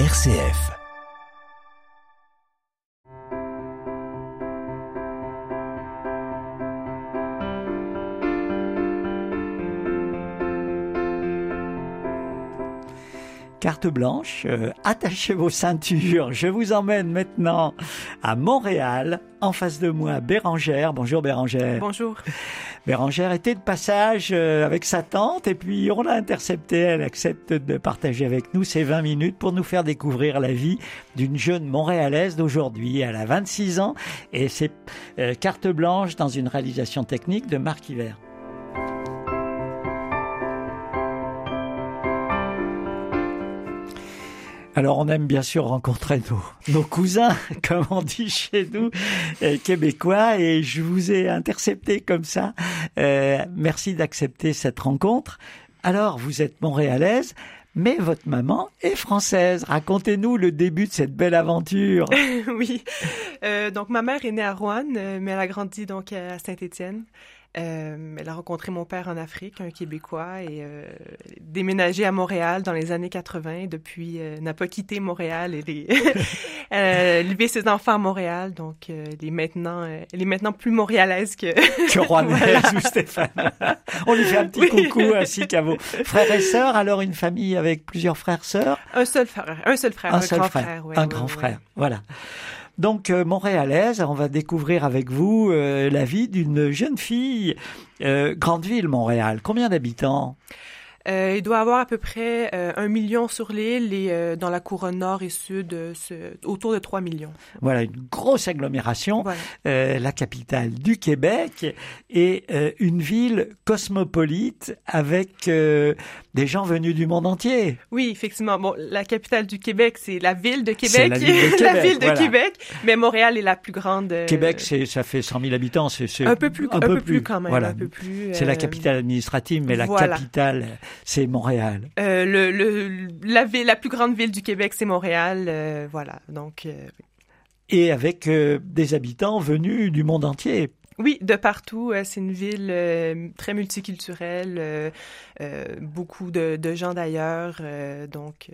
RCF. Carte blanche, euh, attachez vos ceintures. Je vous emmène maintenant à Montréal. En face de moi, Bérangère. Bonjour Bérangère. Bonjour. Bérangère était de passage euh, avec sa tante et puis on l'a interceptée. Elle accepte de partager avec nous ces 20 minutes pour nous faire découvrir la vie d'une jeune Montréalaise d'aujourd'hui. Elle a 26 ans et c'est euh, carte blanche dans une réalisation technique de Marc Hiver. Alors on aime bien sûr rencontrer nos, nos cousins, comme on dit chez nous, euh, québécois, et je vous ai intercepté comme ça. Euh, merci d'accepter cette rencontre. Alors vous êtes montréalaise, mais votre maman est française. Racontez-nous le début de cette belle aventure. oui, euh, donc ma mère est née à Rouen, euh, mais elle a grandi donc à Saint-Étienne. Euh, elle a rencontré mon père en Afrique, un Québécois, et euh, déménagé à Montréal dans les années 80. Depuis, euh, n'a pas quitté Montréal. Et elle élevé ses enfants à Montréal, donc euh, elle est maintenant, euh, elle est maintenant plus montréalaise que que Rouennaise ou Stéphane. On lui fait un petit Oui. coucou ainsi qu'à vos frères et sœurs. Alors une famille avec plusieurs frères sœurs? un seul frère, un seul frère, un, seul grand frère, frère, ouais, un ouais, grand ouais. frère. Voilà. Donc euh, montréalaise, on va découvrir avec vous euh, la vie d'une jeune fille. Euh, grande ville, Montréal. Combien d'habitants? Il doit avoir à peu près euh, un million sur l'île et euh, dans la couronne nord et sud, euh, ce- autour de 3 millions. Voilà, une grosse agglomération, Voilà. euh, la capitale du Québec et euh, une ville cosmopolite avec euh, des gens venus du monde entier. Oui, effectivement. Bon, la capitale du Québec, c'est la ville de Québec. La ville de La Québec, ville de voilà. Québec. Mais Montréal est la plus grande. euh, Québec, c'est ça fait 100 000 habitants, c'est un peu plus, un, peu plus quand même, Voilà. C'est la euh, capitale administrative, mais la voilà. capitale, c'est Montréal. euh, le, le, la ville, la plus grande ville du Québec, c'est Montréal. euh, voilà. Donc, euh, Et avec des habitants venus du monde entier. oui, de partout. c'est une ville euh, très multiculturelle. euh, euh, beaucoup de, de gens d'ailleurs. donc,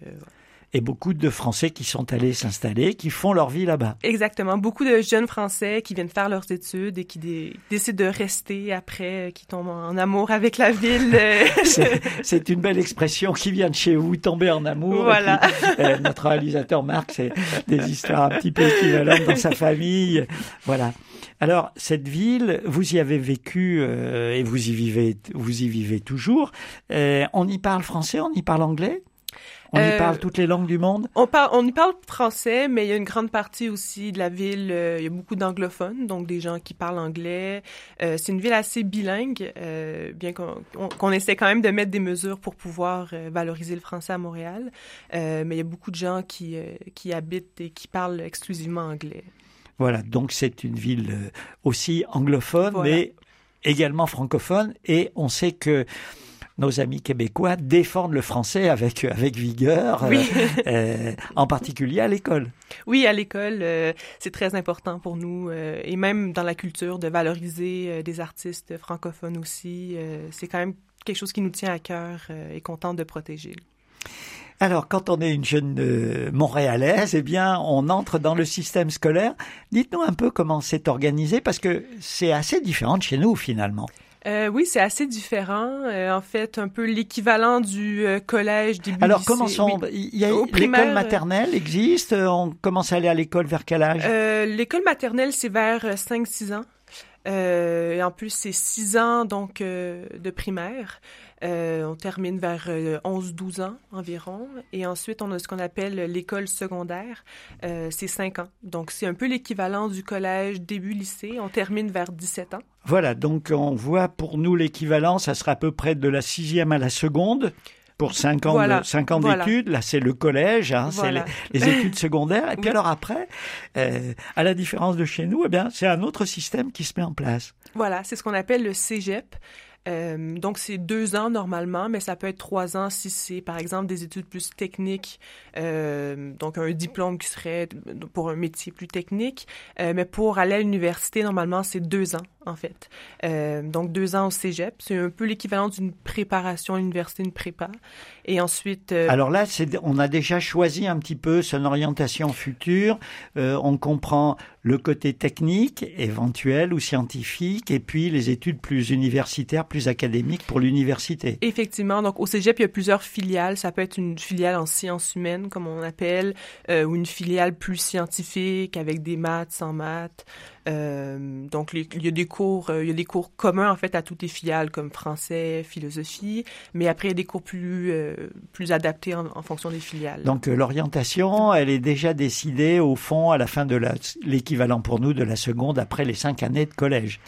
Et beaucoup de Français qui sont allés s'installer, qui font leur vie là-bas. Exactement. Beaucoup de jeunes Français qui viennent faire leurs études et qui dé- décident de rester après, euh, qui tombent en amour avec la ville. C'est une belle expression qui vient de chez vous, tomber en amour. Voilà. Puis, euh, notre réalisateur Marc, c'est des histoires un petit peu équivalentes dans sa famille. Voilà. Alors, cette ville, vous y avez vécu euh, et vous y vivez, vous y vivez toujours. Euh, on y parle français, on y parle anglais? On y Euh, parle toutes les langues du monde? On, parle, on y parle français, mais il y a une grande partie aussi de la ville, euh, il y a beaucoup d'anglophones, donc des gens qui parlent anglais. Euh, c'est une ville assez bilingue, euh, bien qu'on on- qu'on essaie quand même de mettre des mesures pour pouvoir valoriser le français à Montréal. Euh, mais il y a beaucoup de gens qui, qui habitent et qui parlent exclusivement anglais. Voilà, donc c'est une ville aussi anglophone, Voilà. mais également francophone. Et on sait que nos amis québécois défendent le français avec, avec vigueur, Oui. euh, euh, en particulier à l'école. Oui, à l'école, euh, c'est très important pour nous, euh, et même dans la culture, de valoriser euh, des artistes francophones aussi. euh, c'est quand même quelque chose qui nous tient à cœur euh, et qu'on tente de protéger. Alors, quand on est une jeune euh, Montréalaise, eh bien, on entre dans le système scolaire. Dites-nous un peu comment c'est organisé, parce que c'est assez différent de chez nous, finalement. Euh, oui, c'est assez différent. Euh, en fait, un peu l'équivalent du euh, collège, début Alors, lycée. commençons. Oui. L'école primaire, maternelle existe. euh, On commence à aller à l'école vers quel âge? Euh, L'école maternelle, c'est vers euh, 5-6 ans. Euh, et en plus, c'est 6 ans donc euh, de primaire. Euh, on termine vers euh, 11-12 ans environ. Et ensuite, on a ce qu'on appelle l'école secondaire. C'est 5 ans. Donc, c'est un peu l'équivalent du collège début lycée. On termine vers 17 ans. Voilà, donc on voit pour nous l'équivalent, ça sera à peu près de la sixième à la seconde. Pour cinq ans Voilà, de- cinq ans voilà. d'études, là c'est le collège, hein, Voilà. c'est les, les études secondaires. Et puis Oui. alors après, euh, à la différence de chez nous, eh bien c'est un autre système qui se met en place. Voilà, c'est ce qu'on appelle le cégep. Euh, donc, c'est deux ans normalement, mais ça peut être trois ans si c'est, par exemple, des études plus techniques, euh, donc un diplôme qui serait pour un métier plus technique. Euh, mais pour aller à l'université, normalement, c'est deux ans, en fait. Donc, deux ans au cégep. C'est un peu l'équivalent d'une préparation à l'université, une prépa. Et ensuite... Alors là, on a déjà choisi un petit peu son orientation future. on comprend le côté technique, éventuel ou scientifique, et puis les études plus universitaires, plus académiques pour l'université. Effectivement. Donc, au cégep, il y a plusieurs filiales. Ça peut être une filiale en sciences humaines, comme on appelle, euh, ou une filiale plus scientifique avec des maths, sans maths. Euh, donc, il y a des cours, euh, il y a des cours communs en fait à toutes les filiales comme français, philosophie, mais après il y a des cours plus euh, plus adaptés en, en, fonction des filiales. Donc l'orientation, elle est déjà décidée au fond à la fin de l'équivalent pour nous de la seconde après les cinq années de collège.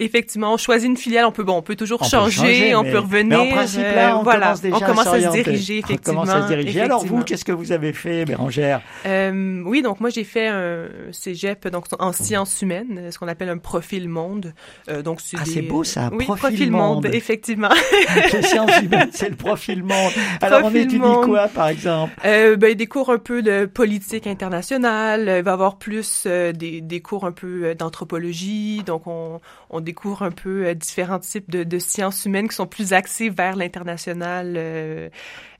Effectivement, on choisit une filiale, on peut bon, on peut toujours changer, on peut revenir. Mais en principe, là, on voilà, commence déjà on commence à, se diriger, effectivement. On commence à se diriger. Alors vous, qu'est-ce que vous avez fait, Bérangère? Euh, Oui, donc moi j'ai fait un cégep donc en sciences humaines, ce qu'on appelle un profil monde. Euh, donc c'est ah, c'est beau ça, oui, profil, profil monde. effectivement. Les sciences humaines, c'est le profil monde. Alors on étudie quoi, par exemple? Euh, ben, des cours un peu de politique internationale. Il va y avoir plus euh, des, des cours un peu d'anthropologie. Donc on, on découvre un peu euh, différents types de, de, sciences humaines qui sont plus axées vers l'international.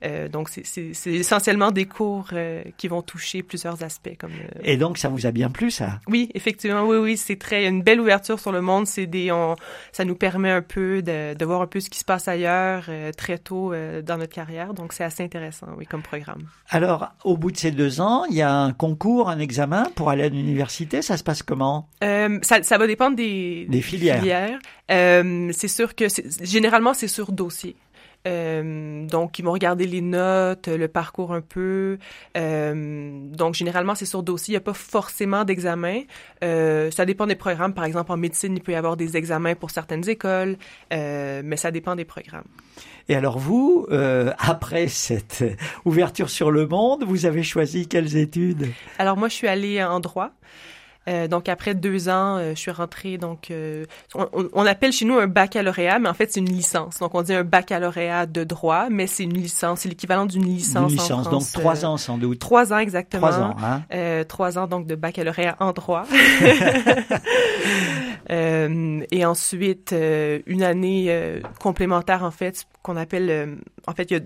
Euh, euh, donc, c'est essentiellement des cours qui vont toucher plusieurs aspects. Comme, Et donc, ça vous a bien plu, ça? Oui, effectivement, oui, oui, c'est très une belle ouverture sur le monde. C'est des, on, ça nous permet un peu de, de, voir un peu ce qui se passe ailleurs très tôt dans notre carrière. Donc, c'est assez intéressant, oui, comme programme. Alors, au bout de ces deux ans, il y a un concours, un examen pour aller à l'université. Ça se passe comment? Ça, ça va dépendre des, des filière. Euh, c'est sûr que généralement c'est sur dossier. Euh, donc, ils vont regarder les notes, le parcours un peu. Euh, donc, généralement, c'est sur dossier. Il n'y a pas forcément d'examen. Euh, ça dépend des programmes. Par exemple, en médecine, il peut y avoir des examens pour certaines écoles, mais ça dépend des programmes. Et alors vous, après cette ouverture sur le monde, vous avez choisi quelles études? Alors moi, je suis allée en droit. Euh, donc après deux ans, euh, je suis rentrée. Donc euh, on, appelle chez nous un baccalauréat, mais en fait c'est une licence. Donc on dit un baccalauréat de droit, mais c'est une licence. C'est l'équivalent d'une licence. Une licence, en France, donc trois ans sans doute. Trois ans exactement. Trois ans, hein. Trois ans donc de baccalauréat en droit. et ensuite une année complémentaire en fait qu'on appelle. en fait il y a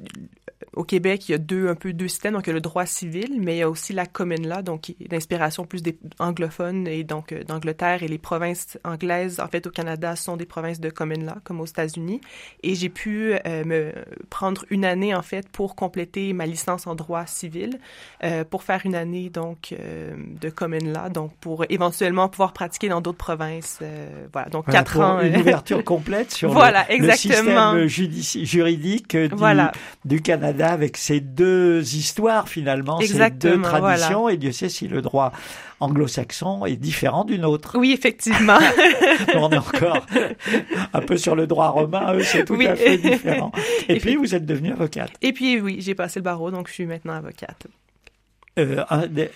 au Québec, il y a deux, un peu deux systèmes. Donc, il y a le droit civil, mais il y a aussi la commune law, donc d'inspiration plus des anglophones et donc euh, d'Angleterre et les provinces anglaises, en fait, au Canada, sont des provinces de common law, comme aux États-Unis. Et j'ai pu euh, me prendre une année, en fait, pour compléter ma licence en droit civil, euh, pour faire une année, donc, de common law, donc pour éventuellement pouvoir pratiquer dans d'autres provinces. voilà, donc quatre ans. Une ouverture complète sur voilà, le, exactement. le système juridique du, voilà. du Canada avec ces deux histoires finalement, ces deux traditions, et Dieu sait si le droit anglo-saxon est différent du nôtre. Oui, effectivement. on est encore un peu sur le droit romain, eux c'est tout à fait différent. Et puis vous êtes devenue avocate. Et puis oui, j'ai passé le barreau, donc je suis maintenant avocate. Euh,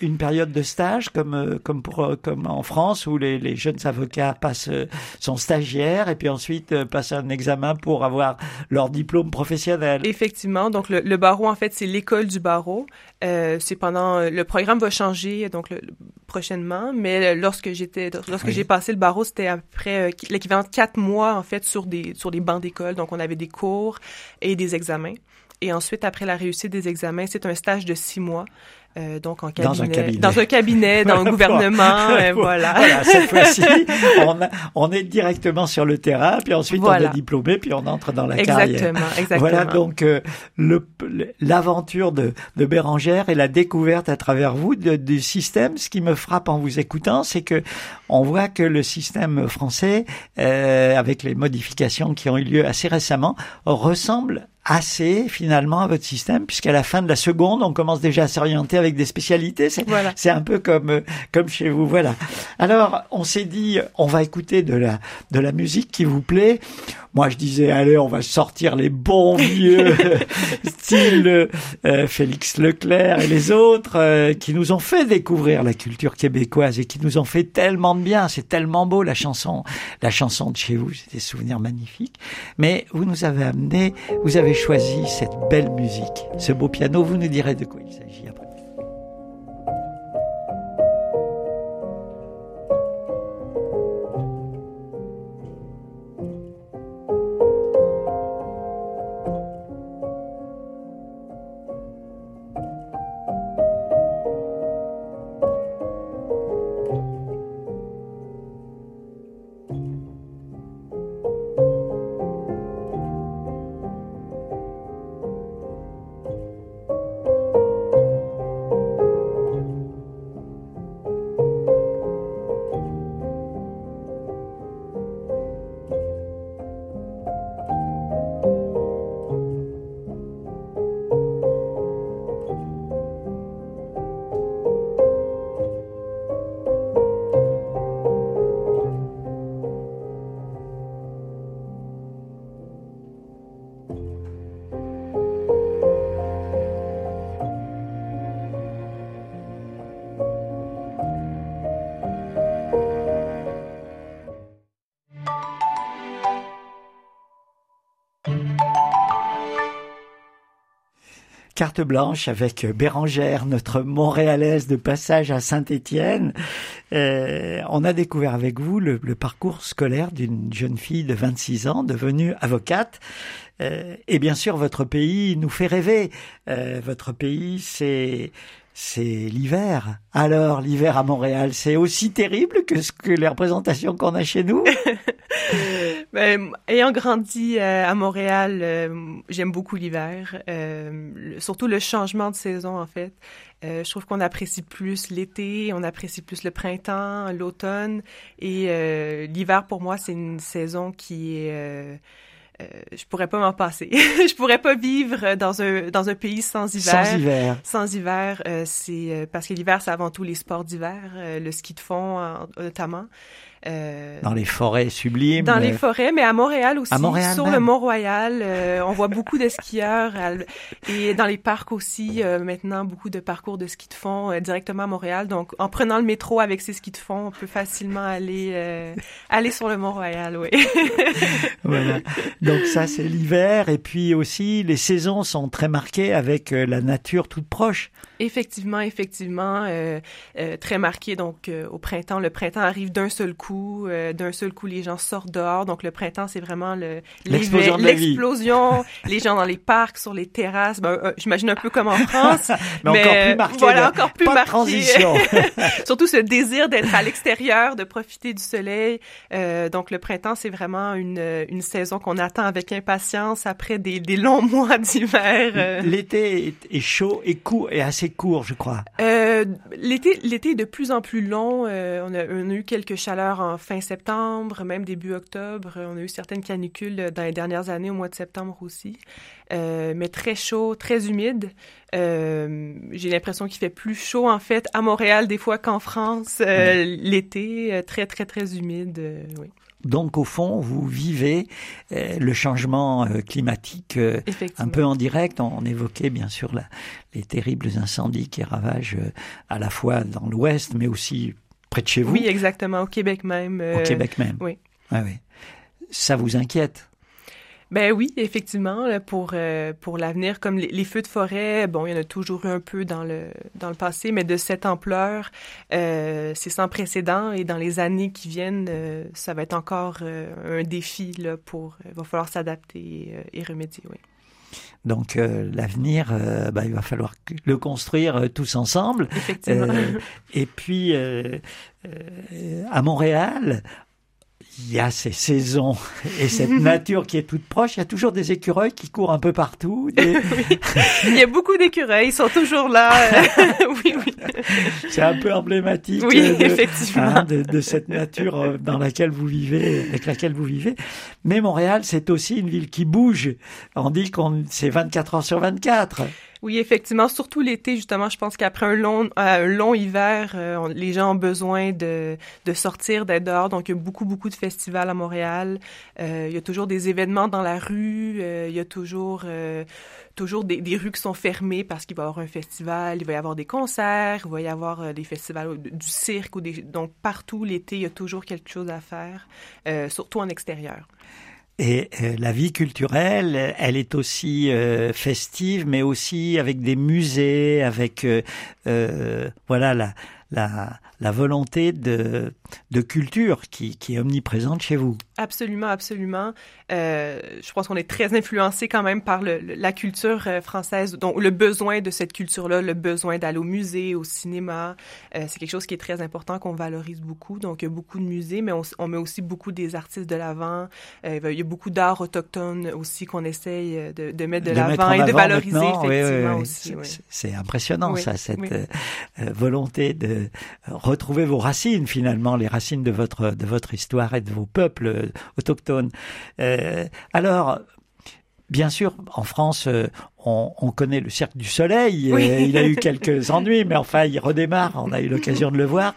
une période de stage comme euh, comme pour euh, comme en France où les, les jeunes avocats passent son stagiaire et puis ensuite passent un examen pour avoir leur diplôme professionnel. Effectivement, donc le, barreau en fait c'est l'école du barreau. c'est pendant le programme va changer donc prochainement, mais lorsque j'étais lorsque j'ai passé le barreau c'était après l'équivalent de quatre mois en fait sur des sur des bancs d'école donc on avait des cours et des examens. Et ensuite, après la réussite des examens, c'est un stage de six mois euh, donc en cabinet, dans un cabinet, dans un cabinet, dans le gouvernement, euh, voilà. voilà. Cette fois-ci, on, on, est directement sur le terrain, puis ensuite on est diplômé, puis on entre dans la exactement, carrière. Exactement. Voilà donc euh, l'aventure de, de Bérangère et la découverte à travers vous de, du système. Ce qui me frappe en vous écoutant, c'est que on voit que le système français, euh, avec les modifications qui ont eu lieu assez récemment, ressemble assez finalement à votre système, puisqu'à la fin de la seconde, on commence déjà à s'orienter avec des spécialités. C'est voilà. un peu comme euh, comme chez vous, voilà. Alors, on s'est dit, on va écouter de la de la musique qui vous plaît. Moi, je disais, allez, on va sortir les bons vieux, style euh, Félix Leclerc et les autres, euh, qui nous ont fait découvrir la culture québécoise et qui nous ont fait tellement de bien. C'est tellement beau la chanson, la chanson de chez vous. C'est des souvenirs magnifiques. Mais vous nous avez amené, vous avez choisi cette belle musique, ce beau piano. Vous nous direz de quoi il s'agit après. Carte blanche avec Bérangère, notre Montréalaise de passage à Saint-Étienne. Euh, on a découvert avec vous le, parcours scolaire d'une jeune fille de 26 ans devenue avocate. Euh, et bien sûr, votre pays nous fait rêver. Euh, votre pays, c'est c'est l'hiver. Alors, l'hiver à Montréal, c'est aussi terrible que ce que les représentations qu'on a chez nous? Ben, Ayant grandi euh, à Montréal, euh, j'aime beaucoup l'hiver, euh, surtout le changement de saison en fait. je trouve qu'on apprécie plus l'été, on apprécie plus le printemps, l'automne, et l'hiver pour moi c'est une saison qui est euh, je pourrais pas m'en passer. je pourrais pas vivre dans un dans un pays sans hiver. Sans hiver. Sans hiver, euh, c'est euh, parce que l'hiver c'est avant tout les sports d'hiver, le ski de fond notamment. Euh, dans les forêts sublimes. Dans les forêts, mais à Montréal aussi. À Montréal sur le Mont-Royal, euh, on voit beaucoup de skieurs et dans les parcs aussi. Euh, maintenant, beaucoup de parcours de ski de fond directement à Montréal. Donc, en prenant le métro avec ses skis de fond, on peut facilement aller aller sur le Mont-Royal. Oui. voilà. Donc ça, c'est l'hiver et puis aussi les saisons sont très marquées avec la nature toute proche. Effectivement, effectivement, très marqué. Donc, au printemps, le printemps arrive d'un seul coup euh, d'un seul coup, les gens sortent dehors. Donc, le printemps, c'est vraiment le, l'explosion. l'explosion les gens dans les parcs, sur les terrasses. Ben, euh, j'imagine un peu comme en France. mais, encore plus marqué. Voilà, encore plus marqué. transition. Surtout ce désir d'être à l'extérieur, de profiter du soleil. Euh, donc, le printemps, c'est vraiment une, une saison qu'on attend avec impatience après des, des longs mois d'hiver. L'été est, chaud et court, et assez court, je crois. L'été, l'été est de plus en plus long. on, a, on a eu quelques chaleurs en fin septembre, même début octobre. On a eu certaines canicules dans les dernières années, au mois de septembre aussi. Euh, mais très chaud, très humide. Euh, j'ai l'impression qu'il fait plus chaud, en fait, à Montréal des fois qu'en France. Euh, l'été, très, très, très humide, oui. Donc au fond, vous vivez le changement climatique un peu en direct. On, évoquait bien sûr les terribles incendies qui ravagent à la fois dans l'Ouest, mais aussi près de chez vous Oui, exactement, au Québec même. Au Québec même. Oui. Ah oui. Ça vous inquiète? Ben oui, effectivement, pour euh, pour l'avenir, comme les, feux de forêt, bon, il y en a toujours eu un peu dans le dans le passé, mais de cette ampleur, euh, c'est sans précédent et dans les années qui viennent, euh, ça va être encore un défi là pour. Il va falloir s'adapter et remédier, oui. Donc euh, l'avenir, euh, bah, il va falloir le construire euh, tous ensemble. Effectivement. et puis à Montréal, il y a ces saisons et cette nature qui est toute proche. Il y a toujours des écureuils qui courent un peu partout. Il y a beaucoup d'écureuils, ils sont toujours là. oui, oui. C'est un peu emblématique oui, de, effectivement. Hein, de, cette nature euh, dans laquelle vous vivez, avec laquelle vous vivez. Mais Montréal, c'est aussi une ville qui bouge. On dit qu'on c'est 24 heures sur 24. Oui, effectivement, surtout l'été, justement, je pense qu'après un long, euh, un long hiver, euh, les gens ont besoin de, de sortir, d'être dehors. Donc, il y a beaucoup, beaucoup de festivals à Montréal. Euh, il y a toujours des événements dans la rue. il y a toujours, toujours des, des, rues qui sont fermées parce qu'il va y avoir un festival, il va y avoir des concerts, il va y avoir des festivals du cirque. Ou des, donc, partout l'été, il y a toujours quelque chose à faire, surtout en extérieur. Et euh, la vie culturelle, elle est aussi euh, festive, mais aussi avec des musées, avec euh, voilà la, la, la volonté de, de culture qui, qui est omniprésente chez vous. Absolument, absolument. Euh, je pense qu'on est très influencé quand même par le, la culture euh, française, donc le besoin de cette culture-là, le besoin d'aller au musée, au cinéma. Euh, c'est quelque chose qui est très important, qu'on valorise beaucoup. Donc, il y a beaucoup de musées, mais on, on met aussi beaucoup des artistes de l'avant. Euh, il y a beaucoup d'art autochtone aussi qu'on essaye de, de, mettre de, l'avant et de valoriser, effectivement, aussi. C'est impressionnant, ça, cette volonté de retrouver vos racines, finalement, les racines de votre, de votre histoire et de vos peuples autochtone. Euh, alors, Bien sûr, en France, euh, on, connaît le Cirque du Soleil. Euh, il a eu quelques ennuis, mais enfin, il redémarre. On a eu l'occasion de le voir.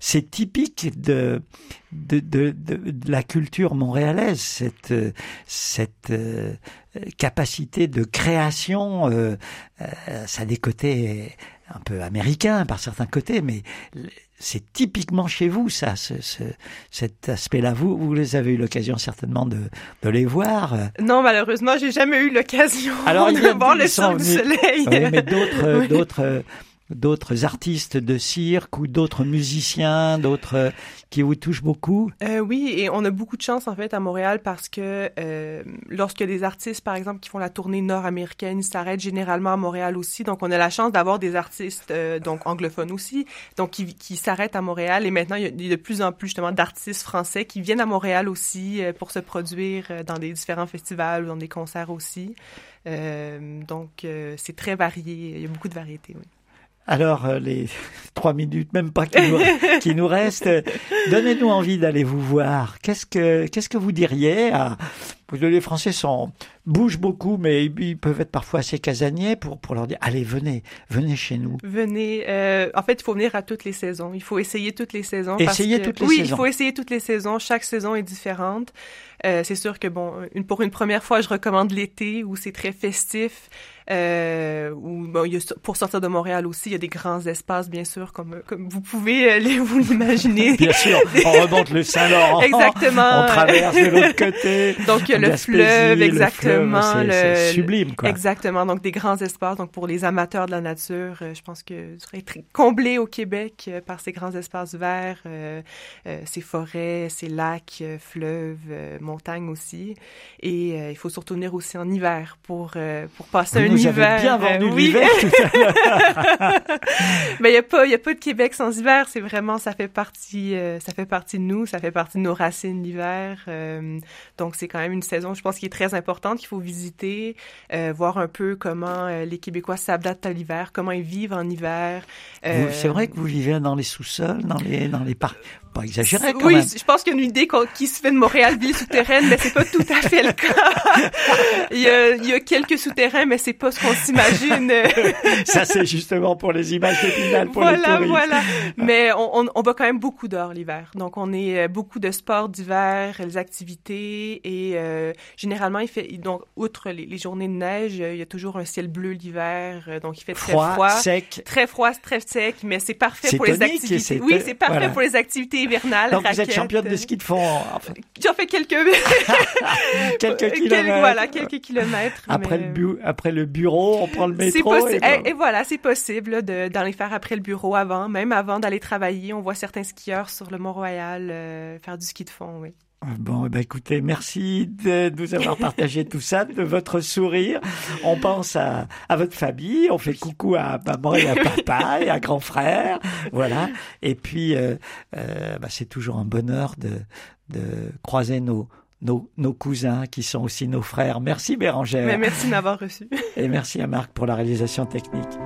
c'est typique de de, de, de la culture montréalaise, cette cette capacité de création. ça a des côtés un peu américains par certains côtés, mais c'est typiquement chez vous, ça, ce, cet aspect-là. Vous, vous avez eu l'occasion certainement de, de, les voir. Non, malheureusement, j'ai jamais eu l'occasion de voir le du soleil. Oui, mais d'autres, d'autres d'autres artistes de cirque ou d'autres musiciens, d'autres euh, qui vous touchent beaucoup? Euh, Oui, et on a beaucoup de chance en fait à Montréal parce que euh, lorsque des artistes, par exemple, qui font la tournée nord-américaine, s'arrêtent généralement à Montréal aussi. Donc, on a la chance d'avoir des artistes donc anglophones aussi, donc qui, qui s'arrêtent à Montréal. Et maintenant, il y a de plus en plus justement d'artistes français qui viennent à Montréal aussi pour se produire dans des différents festivals ou dans des concerts aussi. donc, c'est très varié. Il y a beaucoup de variétés. Oui. Alors, euh, les trois minutes, même pas qui nous, qui nous restent, donnez-nous envie d'aller vous voir. Qu'est-ce que, qu'est-ce que vous diriez à, les Français sont, bougent beaucoup, mais ils peuvent être parfois assez casaniers pour, pour leur dire, allez, venez, venez chez nous. Venez. Euh, en fait, il faut venir à toutes les saisons. Il faut essayer toutes les saisons. Essayer toutes les oui, saisons. Oui, il faut essayer toutes les saisons. Chaque saison est différente. Euh, c'est sûr que, bon, une, pour une première fois, je recommande l'été où c'est très festif. Euh, où, bon, il y a, pour sortir de Montréal aussi, il y a des grands espaces, bien sûr, comme, comme vous pouvez euh, vous l'imaginer. bien sûr, on remonte le Saint-Laurent. Exactement. On traverse de l'autre côté. Donc, le fleuve, exactement. C'est sublime, quoi. Exactement. Donc, des grands espaces. Donc, pour les amateurs de la nature, euh, je pense que vous serez comblé au Québec euh, par ces grands espaces verts, euh, ces forêts, ces lacs, fleuves, montagnes aussi. Et il faut surtout venir aussi en hiver pour, pour passer un hiver. bien vendu oui. l'hiver Mais il n'y a pas, a pas de Québec sans hiver. C'est vraiment, ça fait partie, ça fait partie de nous, ça fait partie de nos racines l'hiver. donc, c'est quand même une saison, je pense, qui est très importante, qu'il faut visiter, euh, voir un peu comment euh, les Québécois s'adaptent à l'hiver, comment ils vivent en hiver. Euh... C'est vrai que vous vivez dans les sous-sols, dans les, dans les parcs pas exagéré quand oui, même. je pense qu'il y a une idée qui se fait de Montréal ville souterraine, mais c'est pas tout à fait le cas. il, y a, il, y a, quelques souterrains, mais c'est pas ce qu'on s'imagine. Ça c'est justement pour les images d'épinal pour voilà, les touristes. Voilà, Mais on, on, on, va quand même beaucoup dehors l'hiver. Donc on est euh, beaucoup de sports d'hiver, les activités et euh, généralement il fait donc outre les, les, journées de neige, il y a toujours un ciel bleu l'hiver, euh, donc il fait très froid, froid, sec, très froid, très sec, mais c'est parfait pour les activités. Oui, c'est parfait voilà. pour les activités hivernales. Donc raquettes. vous êtes championne de ski de fond. Enfin. J'en fais quelques quelques kilomètres. voilà, quelques kilomètres. Après mais... le bu après le bureau, on prend le métro. Et, et, et, voilà, c'est possible de d'en les faire après le bureau, avant, même avant d'aller travailler. On voit certains skieurs sur le Mont-Royal euh, faire du ski de fond, oui. Bon, ben écoutez, merci de nous avoir partagé tout ça, de votre sourire. On pense à, à votre famille, on fait coucou à maman et à papa et à grand frère, voilà. Et puis, euh, euh, bah, c'est toujours un bonheur de, de croiser nos, nos, nos, cousins qui sont aussi nos frères. Merci Bérangère. Mais merci de m'avoir reçu. Et merci à Marc pour la réalisation technique.